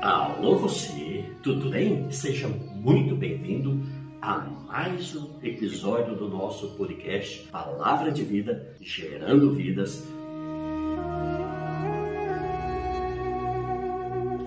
Alô você, tudo bem? Seja muito bem-vindo a mais um episódio do nosso podcast Palavra de Vida, gerando vidas.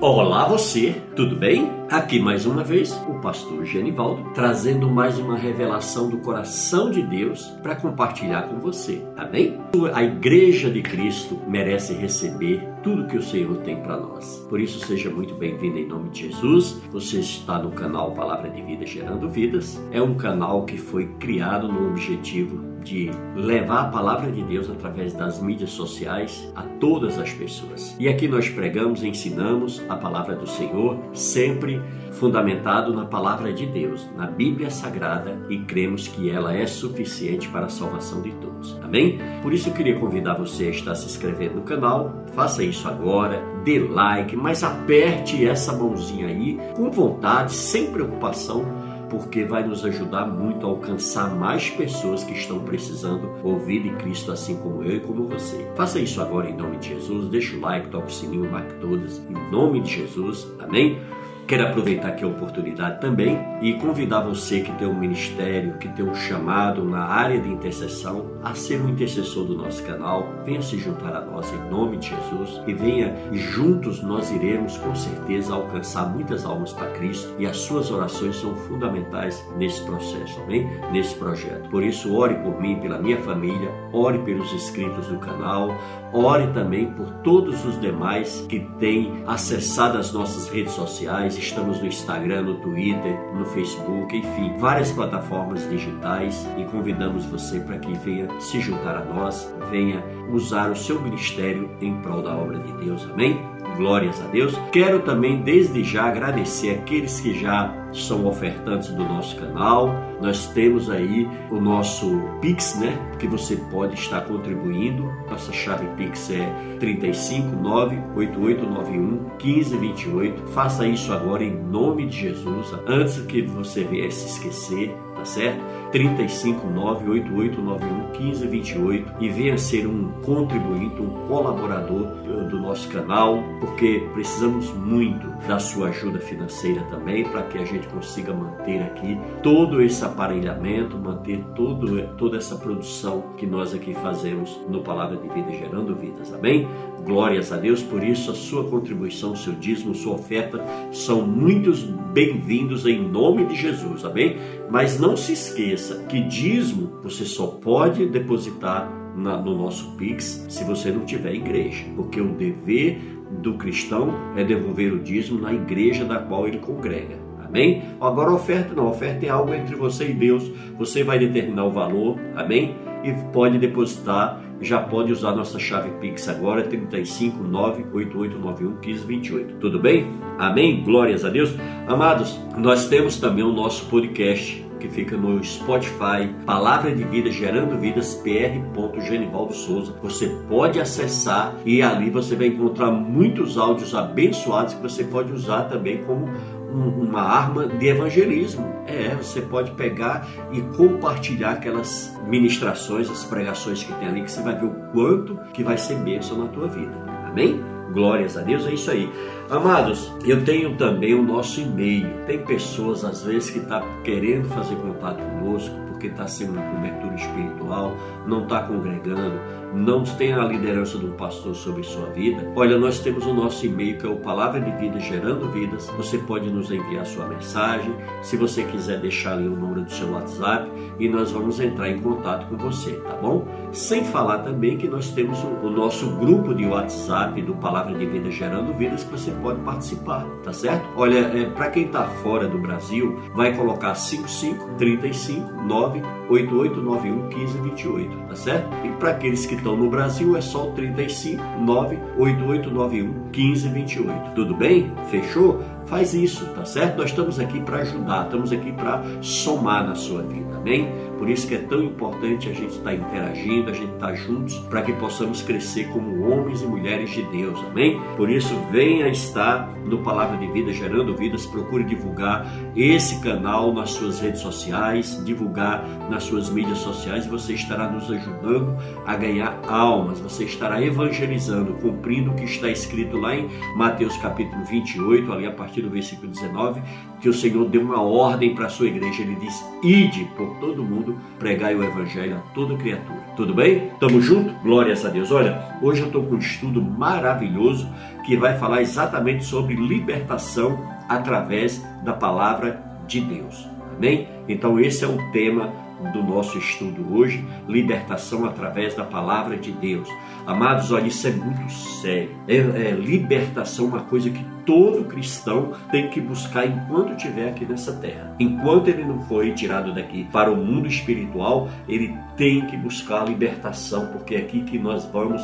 Olá você, tudo bem? Aqui mais uma vez o pastor Genivaldo trazendo mais uma revelação do coração de Deus para compartilhar com você. Amém? A igreja de Cristo merece receber tudo que o Senhor tem para nós. Por isso seja muito bem-vindo em nome de Jesus. Você está no canal Palavra de Vida Gerando Vidas. É um canal que foi criado no objetivo de levar a palavra de Deus através das mídias sociais a todas as pessoas. E aqui nós pregamos, ensinamos a palavra do Senhor, sempre fundamentado na palavra de Deus, na Bíblia Sagrada, e cremos que ela é suficiente para a salvação de todos. Amém? Por isso eu queria convidar você a estar se inscrevendo no canal. Faça isso agora, dê like, mas aperte essa mãozinha aí com vontade, sem preocupação porque vai nos ajudar muito a alcançar mais pessoas que estão precisando ouvir de Cristo, assim como eu e como você. Faça isso agora em nome de Jesus, deixa o like, toque o sininho, marque todas, em nome de Jesus, amém? Quero aproveitar aqui a oportunidade também e convidar você que tem um ministério, que tem um chamado na área de intercessão, a ser um intercessor do nosso canal. Venha se juntar a nós em nome de Jesus e venha juntos nós iremos com certeza alcançar muitas almas para Cristo e as suas orações são fundamentais nesse processo, amém? Nesse projeto. Por isso, ore por mim, pela minha família, ore pelos inscritos do canal, ore também por todos os demais que têm acessado as nossas redes sociais estamos no Instagram, no Twitter, no Facebook, enfim, várias plataformas digitais e convidamos você para que venha se juntar a nós, venha usar o seu ministério em prol da obra de Deus. Amém? Glórias a Deus. Quero também desde já agradecer aqueles que já são ofertantes do nosso canal. Nós temos aí o nosso Pix, né? Que você pode estar contribuindo. Nossa chave Pix é 359-8891-1528. Faça isso agora em nome de Jesus, antes que você venha se esquecer tá certo? 35988911528 e venha ser um contribuinte, um colaborador do nosso canal, porque precisamos muito da sua ajuda financeira também para que a gente consiga manter aqui todo esse aparelhamento, manter todo, toda essa produção que nós aqui fazemos no Palavra de Vida Gerando Vidas, amém? Glórias a Deus, por isso a sua contribuição, seu dízimo, sua oferta são muitos bem-vindos em nome de Jesus, amém? Mas não se esqueça que dízimo você só pode depositar na, no nosso Pix se você não tiver igreja, porque o dever do cristão é devolver o dízimo na igreja da qual ele congrega. Amém? Agora oferta não, oferta é algo entre você e Deus. Você vai determinar o valor, amém? E pode depositar já pode usar nossa chave Pix agora, 35988911528. Tudo bem? Amém? Glórias a Deus. Amados, nós temos também o nosso podcast que fica no Spotify, Palavra de Vida Gerando Vidas, pr. Genivaldo Souza. Você pode acessar e ali você vai encontrar muitos áudios abençoados que você pode usar também como uma arma de evangelismo. É, você pode pegar e compartilhar aquelas ministrações, as pregações que tem ali, que você vai ver o quanto que vai ser bênção na tua vida. Amém? Glórias a Deus, é isso aí. Amados, eu tenho também o nosso e-mail. Tem pessoas às vezes que estão tá querendo fazer contato conosco porque está sendo uma cobertura espiritual, não está congregando, não tem a liderança de um pastor sobre sua vida. Olha, nós temos o nosso e-mail que é o Palavra de Vida Gerando Vidas. Você pode nos enviar sua mensagem, se você quiser deixar ali o número do seu WhatsApp e nós vamos entrar em contato com você, tá bom? Sem falar também que nós temos o, nosso grupo de WhatsApp do Palavra de Vida Gerando Vidas que você pode participar, tá certo? Olha, é, para quem está fora do Brasil, vai colocar 55 35 9 98891 1528, tá certo? E para aqueles que estão no Brasil é só o 35 98891 1528. Tudo bem? Fechou? faz isso, tá certo? Nós estamos aqui para ajudar, estamos aqui para somar na sua vida, amém? Por isso que é tão importante a gente estar tá interagindo, a gente estar tá juntos, para que possamos crescer como homens e mulheres de Deus, amém? Por isso, venha estar no Palavra de Vida, gerando vidas, procure divulgar esse canal nas suas redes sociais, divulgar nas suas mídias sociais, você estará nos ajudando a ganhar almas, você estará evangelizando, cumprindo o que está escrito lá em Mateus capítulo 28, ali a partir do versículo 19, que o Senhor deu uma ordem para a sua igreja, ele diz: "Ide por todo mundo, pregai o evangelho a toda criatura". Tudo bem? Tamo junto? Glórias a Deus. Olha, hoje eu estou com um estudo maravilhoso que vai falar exatamente sobre libertação através da palavra de Deus. Amém? Então esse é o tema do nosso estudo hoje, libertação através da palavra de Deus. Amados, olha, isso é muito sério. É, é libertação, uma coisa que todo cristão tem que buscar enquanto estiver aqui nessa terra. Enquanto ele não foi tirado daqui para o mundo espiritual, ele tem que buscar a libertação, porque é aqui que nós vamos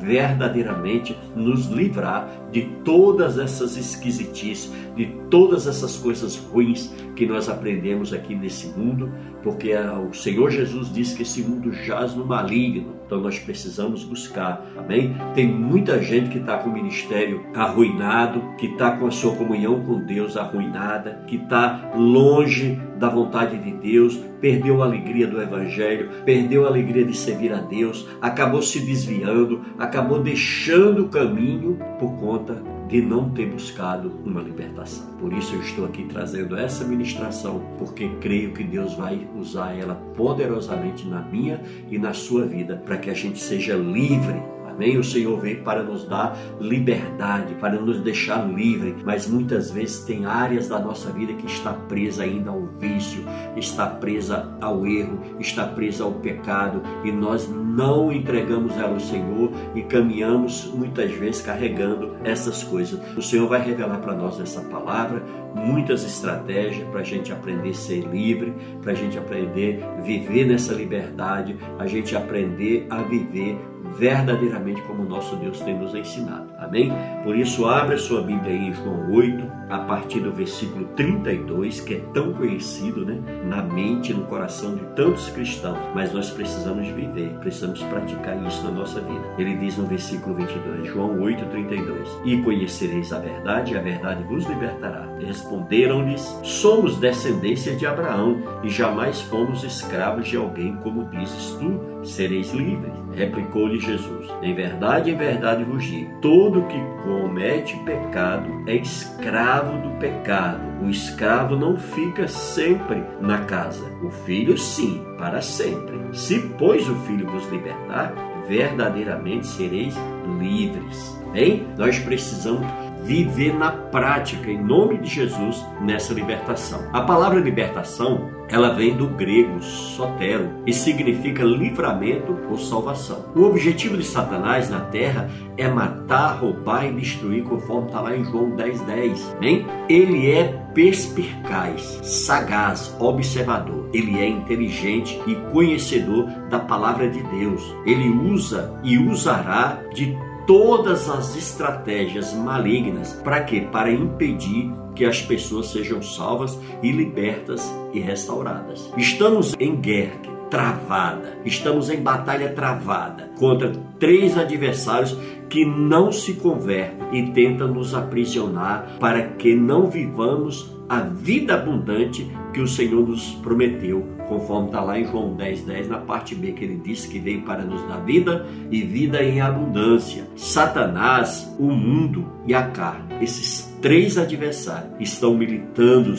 verdadeiramente nos livrar de todas essas esquisitices, de todas essas coisas ruins que nós aprendemos aqui nesse mundo, porque o Senhor Jesus disse que esse mundo jaz no maligno. Então nós precisamos buscar, amém? Tem muita gente que está com o ministério arruinado, que está com a sua comunhão com Deus arruinada, que está longe da vontade de Deus, perdeu a alegria do Evangelho, perdeu a alegria de servir a Deus, acabou se desviando, acabou deixando o caminho por conta de não ter buscado uma libertação. Por isso eu estou aqui trazendo essa ministração, porque creio que Deus vai usar ela poderosamente na minha e na sua vida, para que a gente seja livre Amém? O Senhor veio para nos dar liberdade, para nos deixar livre, mas muitas vezes tem áreas da nossa vida que está presa ainda ao vício, está presa ao erro, está presa ao pecado e nós não entregamos ela ao Senhor e caminhamos muitas vezes carregando essas coisas. O Senhor vai revelar para nós essa palavra, muitas estratégias para a gente aprender a ser livre, para a gente aprender a viver nessa liberdade, a gente aprender a viver verdadeiramente como nosso Deus tem nos ensinado. Amém? Por isso, abra sua Bíblia aí em João 8, a partir do versículo 32, que é tão conhecido né, na mente, no coração de tantos cristãos, mas nós precisamos viver, precisamos praticar isso na nossa vida. Ele diz no versículo 22, João 8, 32: E conhecereis a verdade, e a verdade vos libertará. E responderam-lhes: Somos descendência de Abraão e jamais fomos escravos de alguém, como dizes tu, sereis livres. Replicou-lhe Jesus: Em verdade, em verdade vos digo: todo que comete pecado é escravo do pecado. O escravo não fica sempre na casa, o filho sim, para sempre. Se, pois, o filho vos libertar, verdadeiramente sereis livres. Bem, nós precisamos viver na prática, em nome de Jesus, nessa libertação. A palavra libertação, ela vem do grego sotero e significa livramento ou salvação. O objetivo de Satanás na terra é matar, roubar e destruir, conforme está lá em João 10, 10. Bem, ele é perspicaz, sagaz, observador. Ele é inteligente e conhecedor da palavra de Deus. Ele usa e usará de todas as estratégias malignas. Para quê? Para impedir que as pessoas sejam salvas e libertas e restauradas. Estamos em guerra travada, estamos em batalha travada contra três adversários que não se convertem e tentam nos aprisionar para que não vivamos a vida abundante que o Senhor nos prometeu, conforme está lá em João 10, 10, na parte B, que ele disse que veio para nos dar vida e vida em abundância. Satanás, o mundo e a carne, esses três adversários estão militando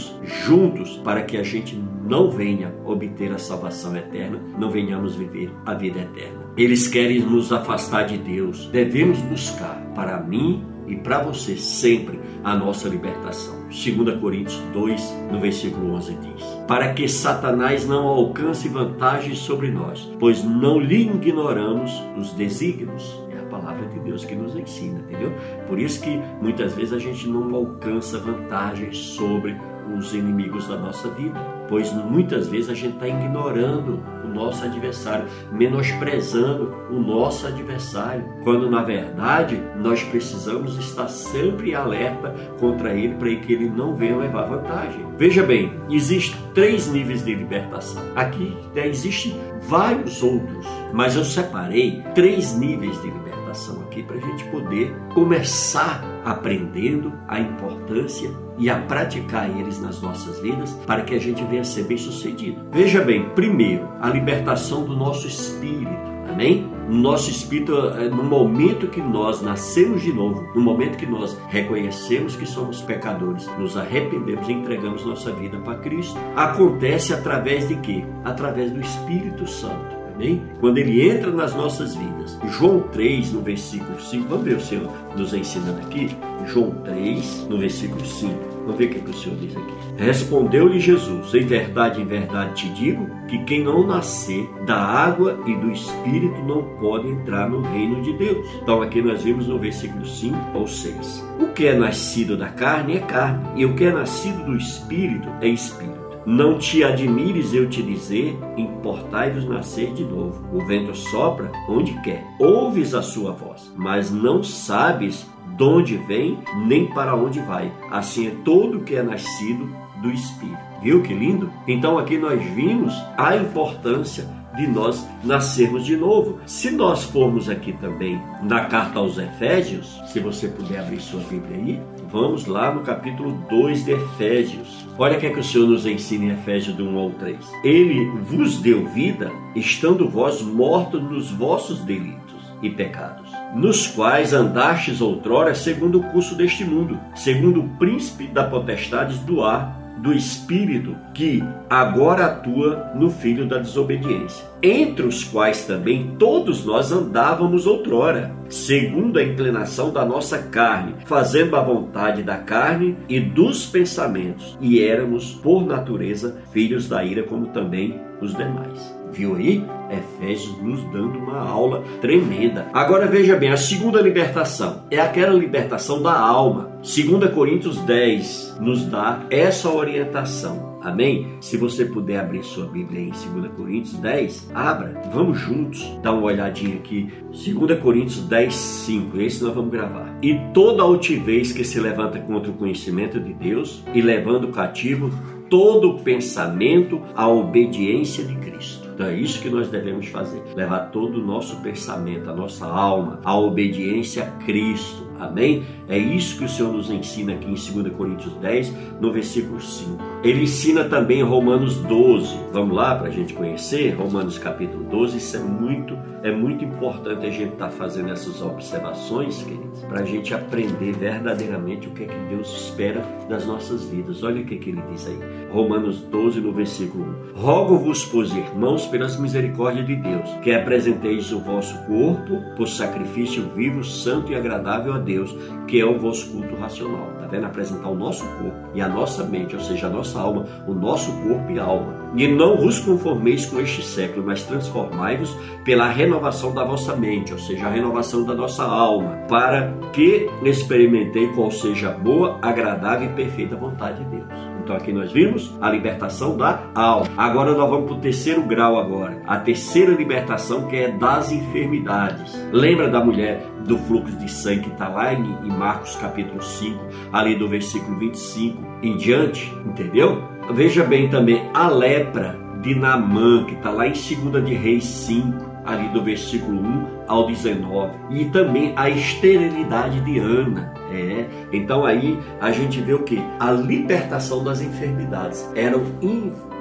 juntos para que a gente não venha obter a salvação eterna, não venhamos viver a vida eterna. Eles querem nos afastar de Deus. Devemos buscar para mim e para você sempre a nossa libertação. 2 Coríntios 2, no versículo 11 diz: Para que Satanás não alcance vantagem sobre nós, pois não lhe ignoramos os desígnios. É a palavra de Deus que nos ensina, entendeu? Por isso que muitas vezes a gente não alcança vantagem sobre os inimigos da nossa vida, pois muitas vezes a gente está ignorando o nosso adversário, menosprezando o nosso adversário, quando na verdade nós precisamos estar sempre alerta contra ele para que ele não venha levar vantagem. Veja bem, existem três níveis de libertação. Aqui né, existem vários outros, mas eu separei três níveis de libertação aqui para a gente poder começar aprendendo a importância e a praticar eles nas nossas vidas para que a gente venha ser bem sucedido. Veja bem, primeiro, a libertação do nosso espírito. Amém? No nosso espírito, eh, no momento que nós nascemos de novo, no momento que nós reconhecemos que somos pecadores, nos arrependemos e entregamos nossa vida para Cristo, acontece através de quê? Através do Espírito Santo. Amém? Quando ele entra nas nossas vidas. João 3, no versículo 5, vamos ver o Senhor nos ensinando aqui? João 3, no versículo 5. Vamos ver o que, o Senhor diz aqui. Respondeu-lhe Jesus: Em verdade, em verdade te digo que quem não nascer da água e do Espírito não pode entrar no reino de Deus. Então, aqui nós vimos no versículo 5 ou 6. O que é nascido da carne é carne, e o que é nascido do Espírito é Espírito. Não te admires eu te dizer, importai-vos nascer de novo. O vento sopra onde quer, ouves a sua voz, mas não sabes de onde vem nem para onde vai. Assim é todo que é nascido do Espírito. Viu que lindo? Então aqui nós vimos a importância de nós nascermos de novo. Se nós formos aqui também na carta aos Efésios, se você puder abrir sua Bíblia aí, vamos lá no capítulo 2 de Efésios. Olha o que é que o Senhor nos ensina em Efésios do 1 ao 3. Ele vos deu vida, estando vós mortos nos vossos delitos e pecados, nos quais andastes outrora segundo o curso deste mundo, segundo o príncipe da potestade do ar, do espírito que agora atua no filho da desobediência, entre os quais também todos nós andávamos outrora, segundo a inclinação da nossa carne, fazendo a vontade da carne e dos pensamentos, e éramos por natureza filhos da ira como também os demais. Viu aí? Efésios nos dando uma aula tremenda. Agora veja bem, a segunda libertação é aquela libertação da alma. 2 Coríntios 10 nos dá essa orientação. Amém? Se você puder abrir sua Bíblia em 2 Coríntios 10, abra. Vamos juntos dar uma olhadinha aqui. 2 Coríntios 10, 5. Esse nós vamos gravar. E toda altivez que se levanta contra o conhecimento de Deus e levando cativo todo pensamento à obediência de Cristo. Então é isso que nós devemos fazer: levar todo o nosso pensamento, a nossa alma, à obediência a Cristo. Amém? É isso que o Senhor nos ensina aqui em 2 Coríntios 10, no versículo 5. Ele ensina também em Romanos 12. Vamos lá para a gente conhecer Romanos capítulo 12. Isso é muito, é muito importante a gente estar tá fazendo essas observações, queridos, para a gente aprender verdadeiramente o que é que Deus espera das nossas vidas. Olha o que, que ele diz aí. Romanos 12, no versículo 1. Rogo-vos, pois, irmãos, pelas misericórdias de Deus, que apresenteis o vosso corpo por sacrifício vivo, santo e agradável a Deus, é o vosso culto racional. Está vendo? Apresentar o nosso corpo e a nossa mente, ou seja, a nossa alma, o nosso corpo e alma. E não vos conformeis com este século, mas transformai-vos pela renovação da vossa mente, ou seja, a renovação da nossa alma, para que experimentei qual seja a boa, agradável e perfeita vontade de Deus. Então aqui nós vimos a libertação da alma. Agora nós vamos para o terceiro grau agora. A terceira libertação que é das enfermidades. Lembra da mulher do fluxo de sangue que está lá em, Marcos capítulo 5, ali do versículo 25 em diante, entendeu? Veja bem também a lepra de Namã, que está lá em 2 de Reis 5, ali do versículo 1 ao 19. E também a esterilidade de Ana. É, então aí a gente vê o que? A libertação das enfermidades. Eram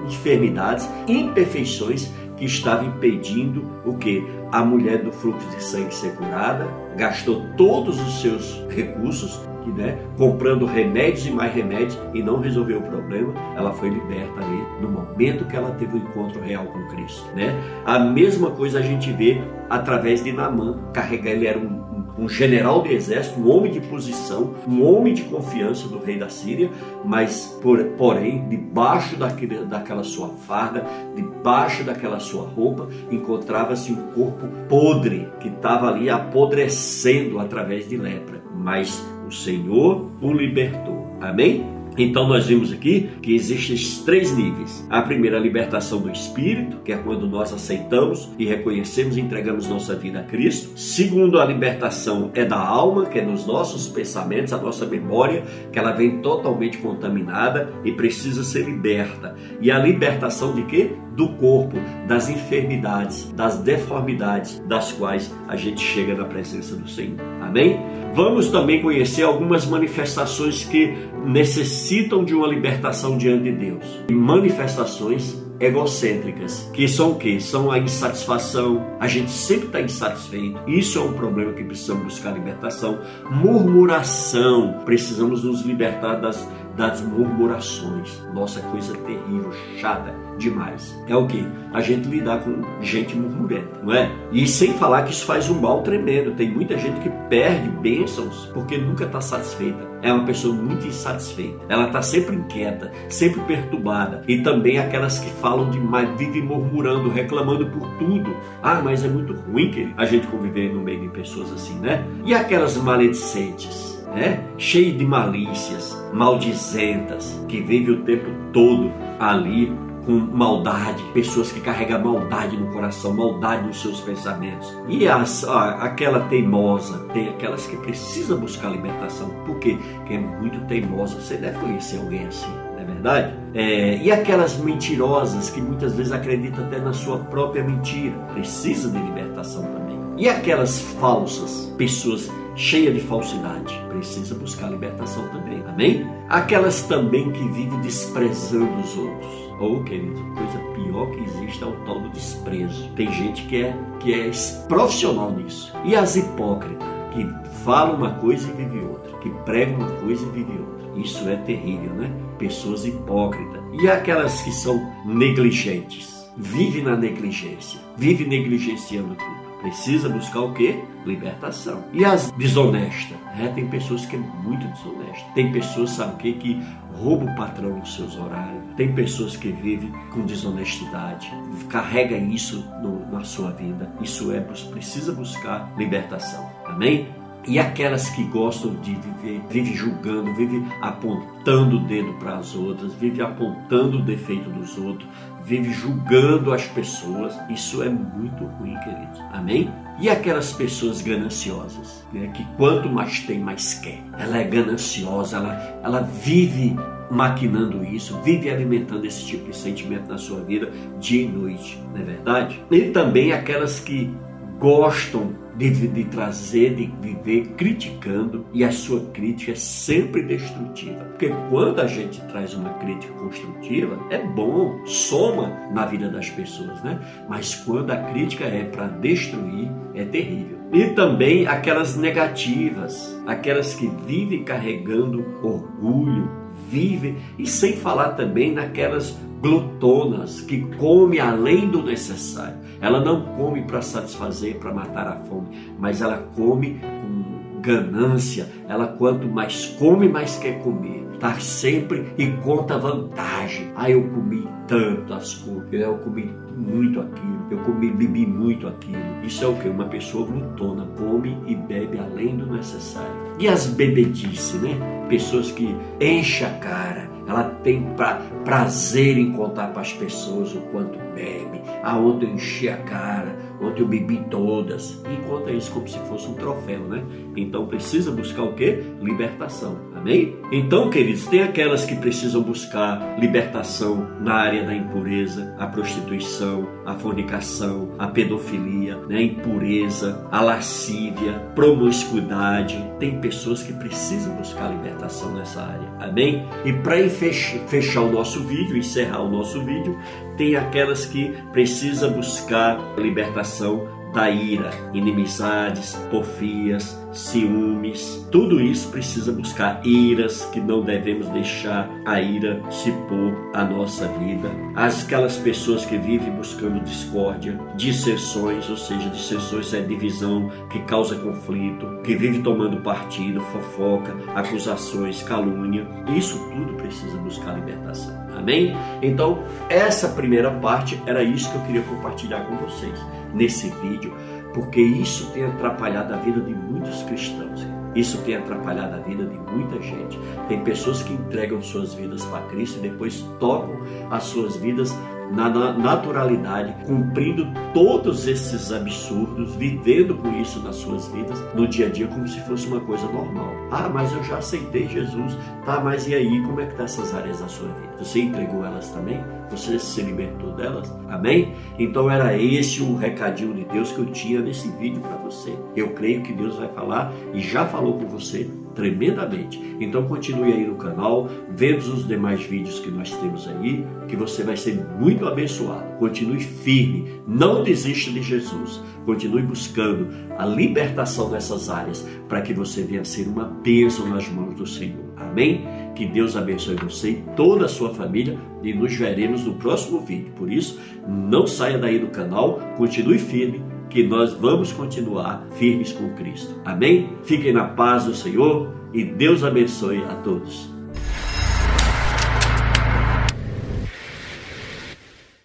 enfermidades, imperfeições que estavam impedindo o que? A mulher do fluxo de sangue ser curada, gastou todos os seus recursos né, comprando remédios e mais remédios e não resolveu o problema, ela foi liberta ali no momento que ela teve o um encontro real com Cristo, né? A mesma coisa a gente vê através de Naamã, carregar ele era um um general de exército, um homem de posição, um homem de confiança do rei da Síria, mas por, porém, debaixo daquele, daquela sua farda, debaixo daquela sua roupa, encontrava-se um corpo podre que estava ali apodrecendo através de lepra. Mas o Senhor o libertou. Amém? Então nós vimos aqui que existem três níveis. A primeira, a libertação do espírito, que é quando nós aceitamos e reconhecemos e entregamos nossa vida a Cristo. Segundo, a libertação é da alma, que é nos nossos pensamentos, a nossa memória, que ela vem totalmente contaminada e precisa ser liberta. E a libertação de quê? Do corpo, das enfermidades, das deformidades das quais a gente chega na presença do Senhor. Amém? Vamos também conhecer algumas manifestações que necessitam de uma libertação diante de Deus. Manifestações egocêntricas, que são o quê? São a insatisfação, a gente sempre está insatisfeito. Isso é um problema que precisamos buscar libertação. Murmuração, precisamos nos libertar das das murmurações. Nossa, coisa terrível, chata demais. É o que? A gente lidar com gente murmurenta, não é? E sem falar que isso faz um mal tremendo. Tem muita gente que perde bênçãos porque nunca está satisfeita. É uma pessoa muito insatisfeita. Ela está sempre inquieta, sempre perturbada. E também aquelas que falam demais, vivem murmurando, reclamando por tudo. Ah, mas é muito ruim que a gente conviver no meio de pessoas assim, né? E aquelas maledicentes? Né? cheio de malícias, maldizentas, que vive o tempo todo ali com maldade, pessoas que carregam maldade no coração, maldade nos seus pensamentos. E as, aquela teimosa, tem aquelas que precisam buscar libertação, porque que é muito teimosa. Você deve conhecer alguém assim, não é verdade? É, e aquelas mentirosas que muitas vezes acreditam até na sua própria mentira, precisa de libertação também. E aquelas falsas pessoas cheia de falsidade. Precisa buscar libertação também. Amém? Aquelas também que vivem desprezando os outros. Ou, oh, querido, coisa pior que existe é o tal do desprezo. Tem gente que é, que é profissional nisso. E as hipócritas, que falam uma coisa e vivem outra. Que pregam uma coisa e vivem outra. Isso é terrível, né? Pessoas hipócritas. E aquelas que são negligentes. Vive na negligência. Vive negligenciando tudo precisa buscar o quê? Libertação. E as desonestas? É, tem pessoas que é muito desonesta. Tem pessoas, sabe o quê? Que roubam o patrão nos seus horários. Tem pessoas que vivem com desonestidade. Carrega isso no, na sua vida. Isso é, precisa buscar libertação. Amém? E aquelas que gostam de viver, vive julgando, vive apontando o dedo para as outras, vive apontando o defeito dos outros, vive julgando as pessoas, isso é muito ruim, queridos. Amém? E aquelas pessoas gananciosas, né, que quanto mais tem, mais quer. Ela é gananciosa, ela, ela vive maquinando isso, vive alimentando esse tipo de sentimento na sua vida dia e noite, não é verdade? E também aquelas que gostam de, de, trazer, de viver criticando, e a sua crítica é sempre destrutiva. Porque quando a gente traz uma crítica construtiva, é bom, soma na vida das pessoas, né? Mas quando a crítica é para destruir, é terrível. E também aquelas negativas, aquelas que vivem carregando orgulho, vivem, e sem falar também naquelas glutonas que come além do necessário. Ela não come para satisfazer, para matar a fome, mas ela come com ganância. Ela quanto mais come, mais quer comer. Está sempre e conta vantagem. Ah, eu comi tanto as coisas, eu comi muito aquilo, eu comi, bebi muito aquilo. Isso é o que? Uma pessoa glutona, come e bebe além do necessário. E as bebedices, né? Pessoas que enchem a cara, ela tem pra, prazer em contar para as pessoas o quanto bebe. Ontem eu enchi a cara, ontem eu bebi todas. E conta isso como se fosse um troféu, né? Então precisa buscar o quê? Libertação. Amém? Então, queridos, tem aquelas que precisam buscar libertação na área da impureza, a prostituição, a fornicação, a pedofilia, né? a impureza, a lascívia, promiscuidade. Tem pessoas que precisam buscar libertação nessa área. Amém? E para fechar o nosso vídeo, encerrar o nosso vídeo, tem aquelas que precisam buscar libertação da ira, inimizades, porfias, ciúmes. Tudo isso precisa buscar iras que não devemos deixar a ira se pôr a nossa vida. Aquelas pessoas que vivem buscando discórdia, dissensões, ou seja, dissensões é divisão que causa conflito, que vive tomando partido, fofoca, acusações, calúnia. Isso tudo precisa buscar libertação. Amém? Então, essa primeira parte era isso que eu queria compartilhar com vocês nesse vídeo porque isso tem atrapalhado a vida de muitos cristãos. Isso tem atrapalhado a vida de muita gente. Tem pessoas que entregam suas vidas para Cristo e depois tocam as suas vidas na naturalidade, cumprindo todos esses absurdos, vivendo com isso nas suas vidas, no dia a dia, como se fosse uma coisa normal. Ah, mas eu já aceitei Jesus. Tá, mas e aí, como é que tá essas áreas da sua vida? Você entregou elas também? Você se libertou delas? Amém? Então era esse o recadinho de Deus que eu tinha nesse vídeo para você. Eu creio que Deus vai falar e já falou com você tremendamente. Então continue aí no canal, vendo os demais vídeos que nós temos aí, que você vai ser muito abençoado. Continue firme, não desista de Jesus. Continue buscando a libertação dessas áreas para que você venha ser uma bênção nas mãos do Senhor. Amém? Que Deus abençoe você e toda a sua família e nos veremos no próximo vídeo. Por isso, não saia daí do canal, continue firme que nós vamos continuar firmes com Cristo. Amém? Fiquem na paz do Senhor e Deus abençoe a todos.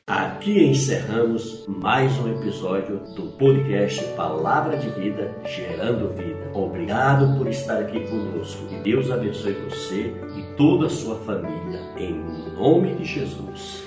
Aqui encerramos mais um episódio do podcast Palavra de Vida Gerando Vida. Obrigado por estar aqui conosco. Que Deus abençoe você e toda a sua família. Em nome de Jesus.